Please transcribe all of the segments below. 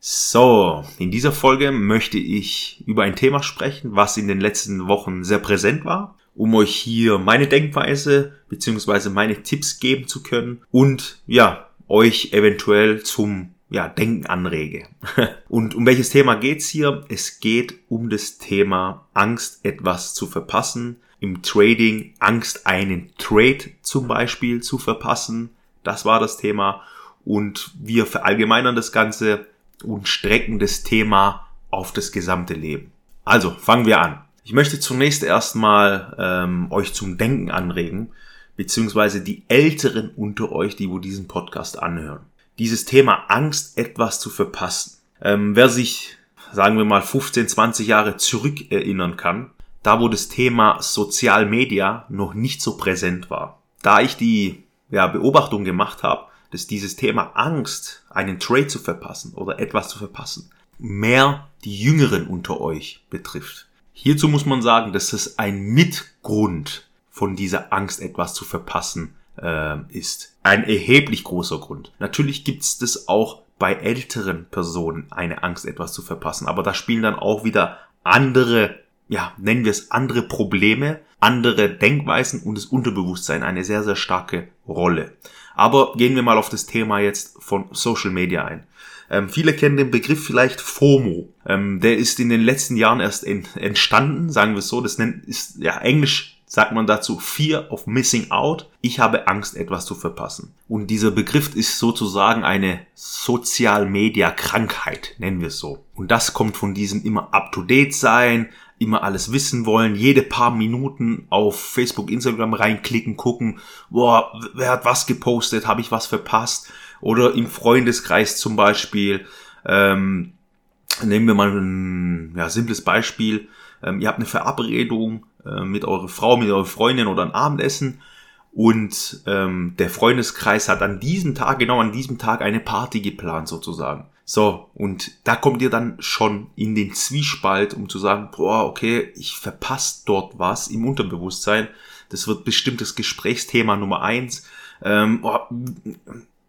So, in dieser Folge möchte ich über ein Thema sprechen, was in den letzten Wochen sehr präsent war, um euch hier meine Denkweise bzw. meine Tipps geben zu können und ja, euch eventuell zum ja, Denken anrege. Und um welches Thema geht's hier? Es geht um das Thema Angst, etwas zu verpassen. Im Trading Angst, einen Trade zum Beispiel zu verpassen. Das war das Thema. Und wir verallgemeinern das Ganze und strecken das Thema auf das gesamte Leben. Also, fangen wir an. Ich möchte zunächst erstmal ähm, euch zum Denken anregen, beziehungsweise die Älteren unter euch, die wo diesen Podcast anhören. Dieses Thema Angst, etwas zu verpassen. Ähm, wer sich, sagen wir mal, 15, 20 Jahre zurück erinnern kann, da wo das Thema Social Media noch nicht so präsent war. Da ich die ja, Beobachtung gemacht habe, dass dieses Thema Angst, einen Trade zu verpassen oder etwas zu verpassen, mehr die Jüngeren unter euch betrifft. Hierzu muss man sagen, dass es ein Mitgrund von dieser Angst, etwas zu verpassen, äh, ist. Ein erheblich großer Grund. Natürlich gibt es das auch bei älteren Personen, eine Angst, etwas zu verpassen. Aber da spielen dann auch wieder andere, ja, nennen wir es andere Probleme, andere Denkweisen und das Unterbewusstsein eine sehr, sehr starke Rolle. Aber gehen wir mal auf das Thema jetzt von Social Media ein. Ähm, viele kennen den Begriff vielleicht FOMO. Ähm, der ist in den letzten Jahren erst in, entstanden, sagen wir es so. Das nennt, ist ja Englisch sagt man dazu Fear of Missing Out. Ich habe Angst, etwas zu verpassen. Und dieser Begriff ist sozusagen eine Sozial-Media-Krankheit, nennen wir es so. Und das kommt von diesem immer up-to-date sein, immer alles wissen wollen, jede paar Minuten auf Facebook, Instagram reinklicken, gucken, boah, wer hat was gepostet, habe ich was verpasst? Oder im Freundeskreis zum Beispiel, ähm, nehmen wir mal ein ja, simples Beispiel, ähm, ihr habt eine Verabredung äh, mit eurer Frau, mit eurer Freundin oder ein Abendessen und ähm, der Freundeskreis hat an diesem Tag, genau an diesem Tag eine Party geplant sozusagen. So, und da kommt ihr dann schon in den Zwiespalt, um zu sagen, boah, okay, ich verpasse dort was im Unterbewusstsein. Das wird bestimmt das Gesprächsthema Nummer eins. Ähm, oh,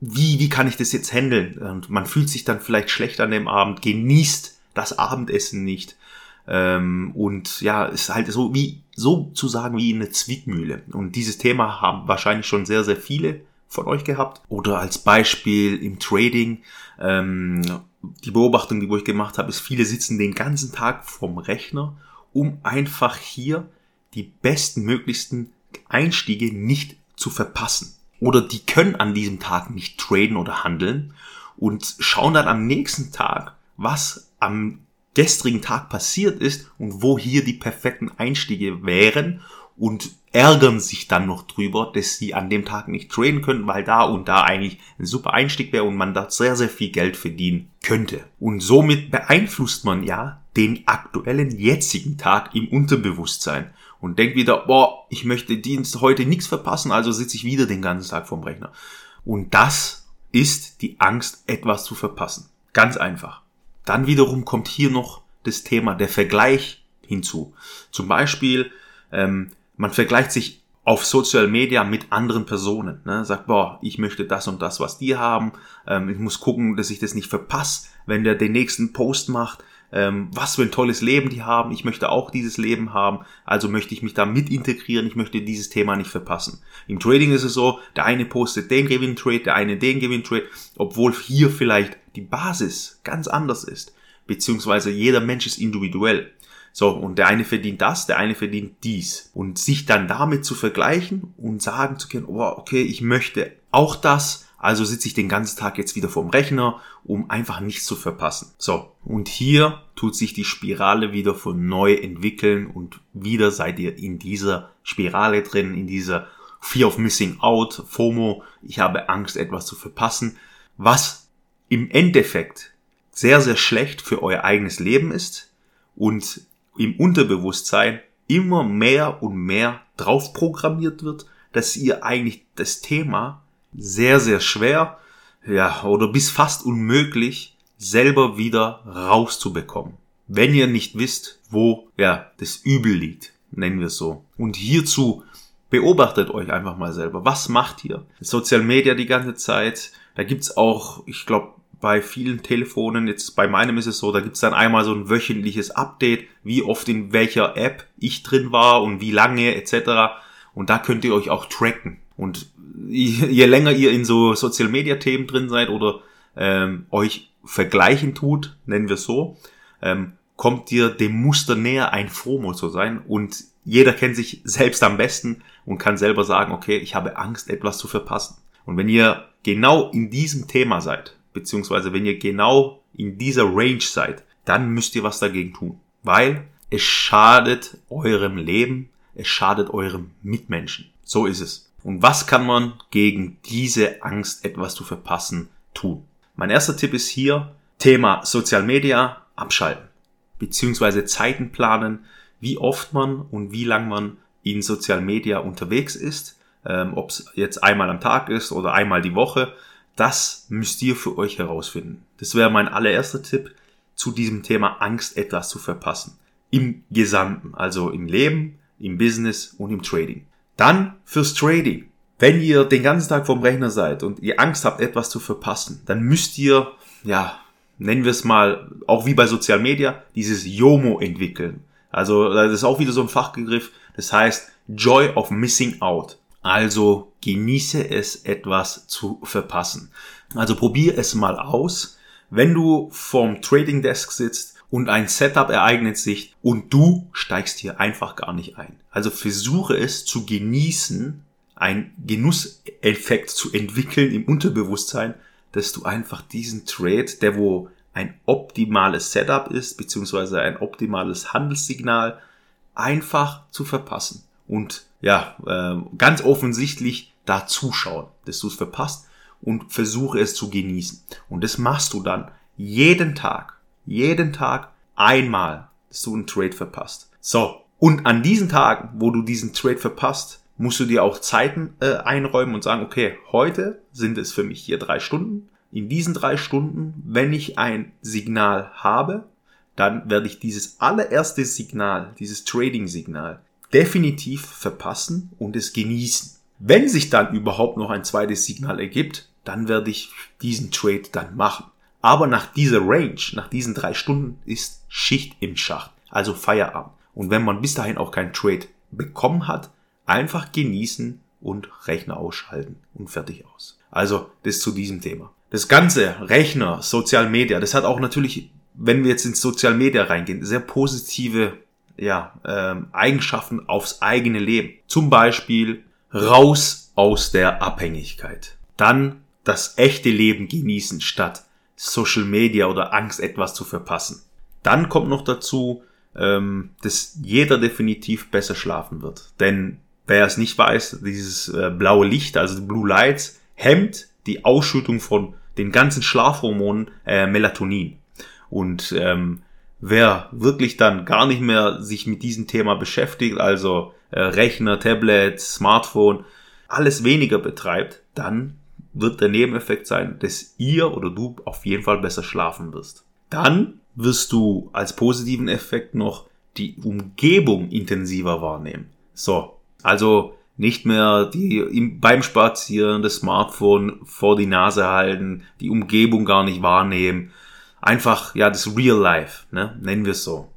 wie, wie kann ich das jetzt handeln? Und man fühlt sich dann vielleicht schlecht an dem Abend, genießt das Abendessen nicht. Ähm, und ja, ist halt so wie, so zu sagen wie eine Zwickmühle. Und dieses Thema haben wahrscheinlich schon sehr, sehr viele von euch gehabt. Oder als Beispiel im Trading, ähm, die Beobachtung, die ich gemacht habe, ist, viele sitzen den ganzen Tag vom Rechner, um einfach hier die besten möglichsten Einstiege nicht zu verpassen. Oder die können an diesem Tag nicht traden oder handeln und schauen dann am nächsten Tag, was am gestrigen Tag passiert ist und wo hier die perfekten Einstiege wären und ärgern sich dann noch drüber, dass sie an dem Tag nicht traden können, weil da und da eigentlich ein super Einstieg wäre und man da sehr, sehr viel Geld verdienen könnte. Und somit beeinflusst man ja den aktuellen jetzigen Tag im Unterbewusstsein und denkt wieder, boah, ich möchte Dienst heute nichts verpassen, also sitze ich wieder den ganzen Tag vorm Rechner. Und das ist die Angst, etwas zu verpassen. Ganz einfach. Dann wiederum kommt hier noch das Thema der Vergleich hinzu. Zum Beispiel, ähm, man vergleicht sich auf Social Media mit anderen Personen. Ne? Sagt, boah, ich möchte das und das, was die haben. Ähm, ich muss gucken, dass ich das nicht verpasse, wenn der den nächsten Post macht. Ähm, was für ein tolles Leben die haben. Ich möchte auch dieses Leben haben. Also möchte ich mich da mit integrieren. Ich möchte dieses Thema nicht verpassen. Im Trading ist es so, der eine postet den Gewinn Trade, der eine den Gewinn Trade, obwohl hier vielleicht die Basis ganz anders ist. Beziehungsweise jeder Mensch ist individuell. So, und der eine verdient das, der eine verdient dies. Und sich dann damit zu vergleichen und sagen zu können, oh, okay, ich möchte auch das, also sitze ich den ganzen Tag jetzt wieder vorm Rechner, um einfach nichts zu verpassen. So, und hier tut sich die Spirale wieder von neu entwickeln und wieder seid ihr in dieser Spirale drin, in dieser Fear of Missing Out, FOMO, ich habe Angst, etwas zu verpassen, was im Endeffekt sehr, sehr schlecht für euer eigenes Leben ist und im Unterbewusstsein immer mehr und mehr drauf programmiert wird, dass ihr eigentlich das Thema sehr, sehr schwer, ja, oder bis fast unmöglich selber wieder rauszubekommen. Wenn ihr nicht wisst, wo, ja, das Übel liegt, nennen wir es so. Und hierzu beobachtet euch einfach mal selber. Was macht ihr? Social Media die ganze Zeit. Da gibt's auch, ich glaube, bei vielen Telefonen, jetzt bei meinem ist es so, da gibt's dann einmal so ein wöchentliches Update, wie oft in welcher App ich drin war und wie lange etc. Und da könnt ihr euch auch tracken. Und je länger ihr in so Social Media Themen drin seid oder ähm, euch vergleichen tut, nennen wir es so, ähm, kommt ihr dem Muster näher, ein FOMO zu sein. Und jeder kennt sich selbst am besten und kann selber sagen, okay, ich habe Angst, etwas zu verpassen. Und wenn ihr genau in diesem Thema seid, beziehungsweise wenn ihr genau in dieser Range seid, dann müsst ihr was dagegen tun. Weil es schadet eurem Leben, es schadet eurem Mitmenschen. So ist es. Und was kann man gegen diese Angst, etwas zu verpassen, tun? Mein erster Tipp ist hier Thema Social Media abschalten, beziehungsweise Zeiten planen, wie oft man und wie lang man in Social Media unterwegs ist, ähm, ob es jetzt einmal am Tag ist oder einmal die Woche. Das müsst ihr für euch herausfinden. Das wäre mein allererster Tipp zu diesem Thema Angst, etwas zu verpassen. Im Gesamten, also im Leben, im Business und im Trading. Dann fürs Trading. Wenn ihr den ganzen Tag vorm Rechner seid und ihr Angst habt, etwas zu verpassen, dann müsst ihr, ja, nennen wir es mal, auch wie bei Social Media, dieses YOMO entwickeln. Also das ist auch wieder so ein Fachbegriff. Das heißt Joy of Missing Out. Also genieße es etwas zu verpassen. Also probier es mal aus. Wenn du vorm Trading Desk sitzt und ein Setup ereignet sich und du steigst hier einfach gar nicht ein. Also versuche es zu genießen, einen Genusseffekt zu entwickeln im Unterbewusstsein, dass du einfach diesen Trade, der wo ein optimales Setup ist, beziehungsweise ein optimales Handelssignal, einfach zu verpassen. Und ja, äh, ganz offensichtlich da zuschauen, dass du es verpasst und versuche es zu genießen. Und das machst du dann jeden Tag, jeden Tag einmal, dass du einen Trade verpasst. So, und an diesen Tagen, wo du diesen Trade verpasst, musst du dir auch Zeiten äh, einräumen und sagen, okay, heute sind es für mich hier drei Stunden. In diesen drei Stunden, wenn ich ein Signal habe, dann werde ich dieses allererste Signal, dieses Trading-Signal, definitiv verpassen und es genießen. Wenn sich dann überhaupt noch ein zweites Signal ergibt, dann werde ich diesen Trade dann machen. Aber nach dieser Range, nach diesen drei Stunden ist Schicht im Schacht, also Feierabend. Und wenn man bis dahin auch keinen Trade bekommen hat, einfach genießen und Rechner ausschalten und fertig aus. Also das zu diesem Thema. Das ganze Rechner, Social Media, das hat auch natürlich, wenn wir jetzt ins Social Media reingehen, sehr positive ja, ähm, Eigenschaften aufs eigene Leben. Zum Beispiel raus aus der Abhängigkeit. Dann das echte Leben genießen statt Social Media oder Angst etwas zu verpassen. Dann kommt noch dazu, ähm, dass jeder definitiv besser schlafen wird. Denn wer es nicht weiß, dieses äh, blaue Licht, also Blue Lights, hemmt die Ausschüttung von den ganzen Schlafhormonen äh, Melatonin. Und ähm, wer wirklich dann gar nicht mehr sich mit diesem Thema beschäftigt, also äh, Rechner, Tablet, Smartphone, alles weniger betreibt, dann wird der Nebeneffekt sein, dass ihr oder du auf jeden Fall besser schlafen wirst. Dann wirst du als positiven Effekt noch die Umgebung intensiver wahrnehmen. So, also nicht mehr die im, beim Spazieren das Smartphone vor die Nase halten, die Umgebung gar nicht wahrnehmen. Einfach, ja, das Real Life, ne? nennen wir es so.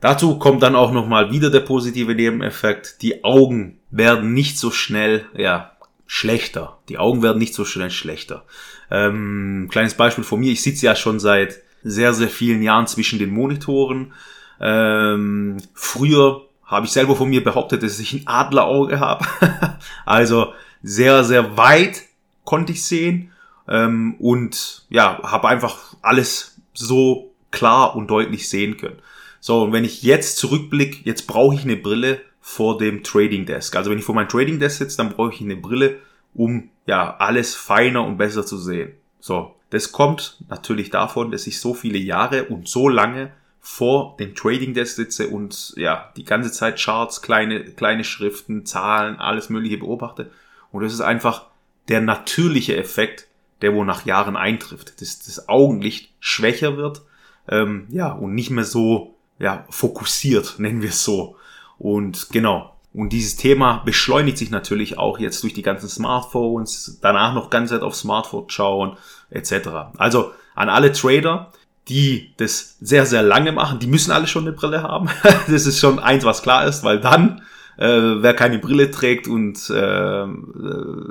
Dazu kommt dann auch nochmal wieder der positive Nebeneffekt. Die Augen werden nicht so schnell, ja, schlechter. Die Augen werden nicht so schnell schlechter. Ähm, kleines Beispiel von mir. Ich sitze ja schon seit sehr, sehr vielen Jahren zwischen den Monitoren. Ähm, früher habe ich selber von mir behauptet, dass ich ein Adlerauge habe. also sehr, sehr weit konnte ich sehen ähm, und ja, habe einfach alles so klar und deutlich sehen können. So, und wenn ich jetzt zurückblicke, jetzt brauche ich eine Brille vor dem Trading Desk. Also wenn ich vor meinem Trading Desk sitze, dann brauche ich eine Brille, um ja alles feiner und besser zu sehen. So, das kommt natürlich davon, dass ich so viele Jahre und so lange vor dem Trading Desk sitze und ja, die ganze Zeit Charts, kleine, kleine Schriften, Zahlen, alles mögliche beobachte. Und das ist einfach der natürliche Effekt, der wo nach Jahren eintrifft, dass das Augenlicht schwächer wird, ähm, ja, und nicht mehr so, ja, fokussiert, nennen wir es so. Und genau. Und dieses Thema beschleunigt sich natürlich auch jetzt durch die ganzen Smartphones, danach noch ganz Zeit auf Smartphone schauen, etc. Also an alle Trader, die das sehr, sehr lange machen, die müssen alle schon eine Brille haben. das ist schon eins, was klar ist, weil dann, äh, wer keine Brille trägt und äh, äh,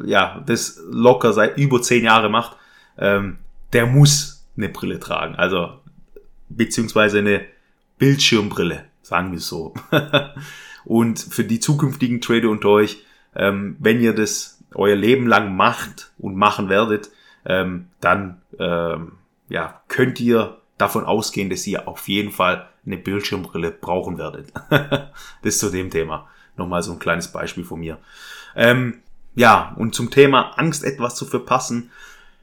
ja, das locker seit über zehn Jahren macht, ähm, der muss eine Brille tragen. Also, beziehungsweise eine Bildschirmbrille, sagen wir so. und für die zukünftigen Trader unter euch, ähm, wenn ihr das euer Leben lang macht und machen werdet, ähm, dann ähm, ja, könnt ihr davon ausgehen, dass ihr auf jeden Fall eine Bildschirmbrille brauchen werdet. das zu dem Thema. Nochmal so ein kleines Beispiel von mir. Ähm, ja, und zum Thema Angst, etwas zu verpassen,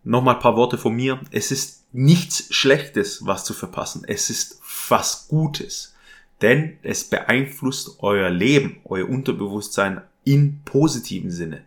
nochmal ein paar Worte von mir. Es ist nichts Schlechtes, was zu verpassen. Es ist was Gutes. Denn es beeinflusst euer Leben, euer Unterbewusstsein in positiven Sinne.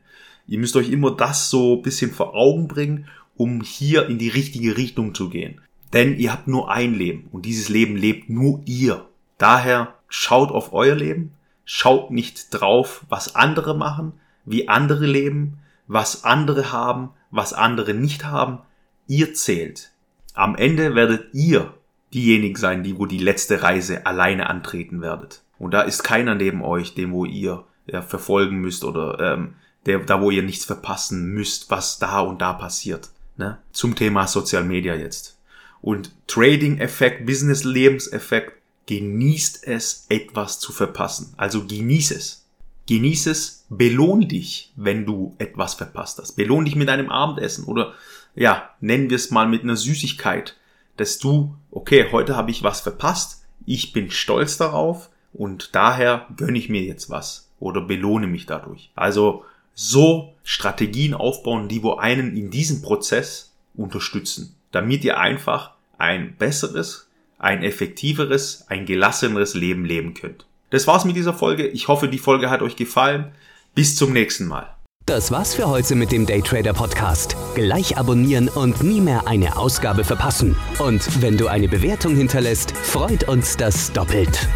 Ihr müsst euch immer das so ein bisschen vor Augen bringen, um hier in die richtige Richtung zu gehen. Denn ihr habt nur ein Leben und dieses Leben lebt nur ihr. Daher schaut auf euer Leben, schaut nicht drauf, was andere machen, wie andere leben, was andere haben, was andere nicht haben. Ihr zählt. Am Ende werdet ihr diejenigen sein, die wo die letzte Reise alleine antreten werdet. Und da ist keiner neben euch, den wo ihr ja, verfolgen müsst oder ähm, der, da wo ihr nichts verpassen müsst, was da und da passiert. Ne? Zum Thema Social Media jetzt und Trading-Effekt, Business-Lebenseffekt, genießt es, etwas zu verpassen. Also genieß es. Genieß es, belohn dich, wenn du etwas verpasst hast. Belohn dich mit einem Abendessen oder ja, nennen wir es mal mit einer Süßigkeit, dass du, okay, heute habe ich was verpasst, ich bin stolz darauf und daher gönne ich mir jetzt was oder belohne mich dadurch. Also so Strategien aufbauen, die wo einen in diesem Prozess unterstützen, damit ihr einfach ein besseres, ein effektiveres, ein gelasseneres Leben leben könnt. Das war's mit dieser Folge. Ich hoffe, die Folge hat euch gefallen. Bis zum nächsten Mal. Das war's für heute mit dem Daytrader Podcast. Gleich abonnieren und nie mehr eine Ausgabe verpassen. Und wenn du eine Bewertung hinterlässt, freut uns das doppelt.